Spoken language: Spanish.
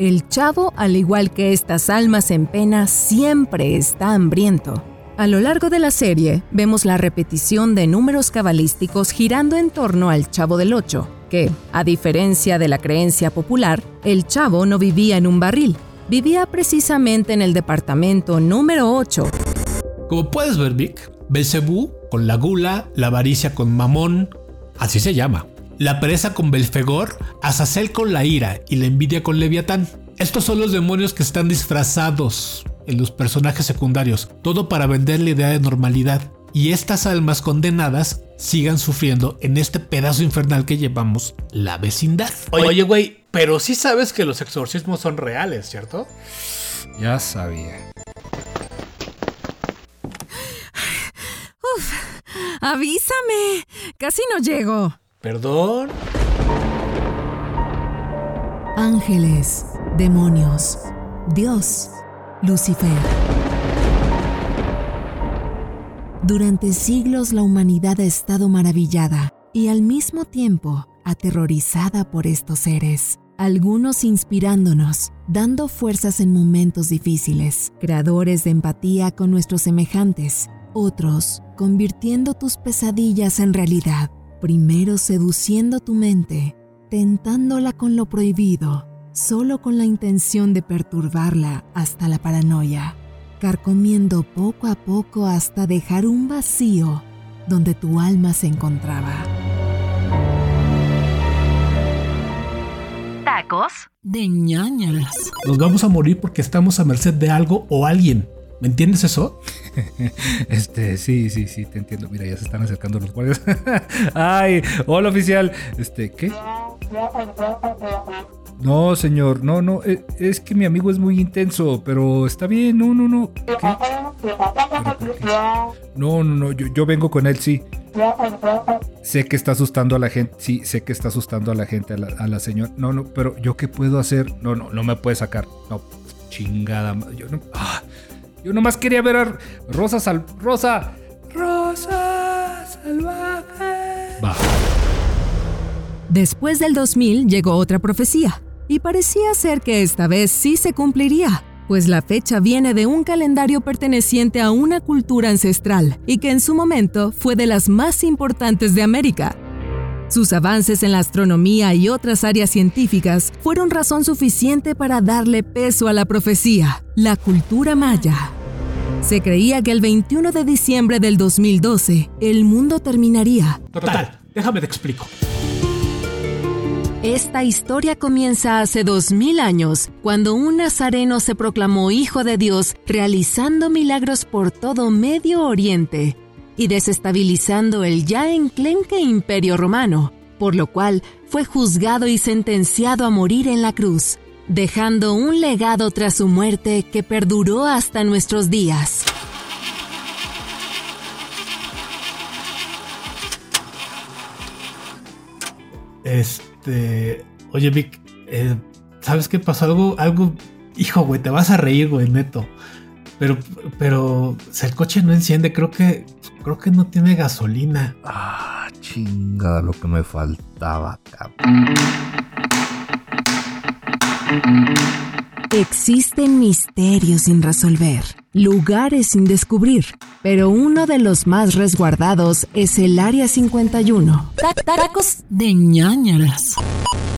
El chavo, al igual que estas almas en pena, siempre está hambriento. A lo largo de la serie, vemos la repetición de números cabalísticos girando en torno al Chavo del Ocho, que, a diferencia de la creencia popular, el Chavo no vivía en un barril, vivía precisamente en el departamento número 8. Como puedes ver, Vic, Belcebú con la gula, la avaricia con Mamón, así se llama. La pereza con Belfegor, Azazel con la ira y la envidia con Leviatán. Estos son los demonios que están disfrazados en los personajes secundarios, todo para vender la idea de normalidad. Y estas almas condenadas sigan sufriendo en este pedazo infernal que llevamos la vecindad. Oye, güey, pero sí sabes que los exorcismos son reales, ¿cierto? Ya sabía. Uf, avísame, casi no llego. Perdón. Ángeles, demonios, Dios Lucifer. Durante siglos la humanidad ha estado maravillada y al mismo tiempo aterrorizada por estos seres, algunos inspirándonos, dando fuerzas en momentos difíciles, creadores de empatía con nuestros semejantes, otros convirtiendo tus pesadillas en realidad, primero seduciendo tu mente, tentándola con lo prohibido, solo con la intención de perturbarla hasta la paranoia, carcomiendo poco a poco hasta dejar un vacío donde tu alma se encontraba. Tacos de ñañaras. Nos vamos a morir porque estamos a merced de algo o alguien. ¿Me entiendes eso? Este, sí, sí, sí, te entiendo. Mira, ya se están acercando los guardias. Ay, hola oficial. Este, ¿qué? No, señor, no, no, eh, es que mi amigo es muy intenso, pero está bien, no, no, no. No, no, no, yo, yo vengo con él, sí. Sé que está asustando a la gente, sí, sé que está asustando a la gente, a la, a la señora. No, no, pero ¿yo qué puedo hacer? No, no, no me puede sacar. No, chingada. Yo no. ah, yo nomás quería ver a Rosa Sal. Rosa. Rosa Salvaje. Va. Después del 2000 llegó otra profecía, y parecía ser que esta vez sí se cumpliría, pues la fecha viene de un calendario perteneciente a una cultura ancestral y que en su momento fue de las más importantes de América. Sus avances en la astronomía y otras áreas científicas fueron razón suficiente para darle peso a la profecía, la cultura maya. Se creía que el 21 de diciembre del 2012 el mundo terminaría, Total, déjame te explico. Esta historia comienza hace dos mil años, cuando un nazareno se proclamó hijo de Dios, realizando milagros por todo Medio Oriente y desestabilizando el ya enclenque imperio romano, por lo cual fue juzgado y sentenciado a morir en la cruz, dejando un legado tras su muerte que perduró hasta nuestros días. Este. Oye, Vic, eh, ¿sabes qué pasó? Algo, algo. Hijo, güey, te vas a reír, güey, neto. Pero, pero, si el coche no enciende, creo que, creo que no tiene gasolina. Ah, chingada, lo que me faltaba, cabrón. Existen misterios sin resolver, lugares sin descubrir, pero uno de los más resguardados es el Área 51. Tacos de ñañaras.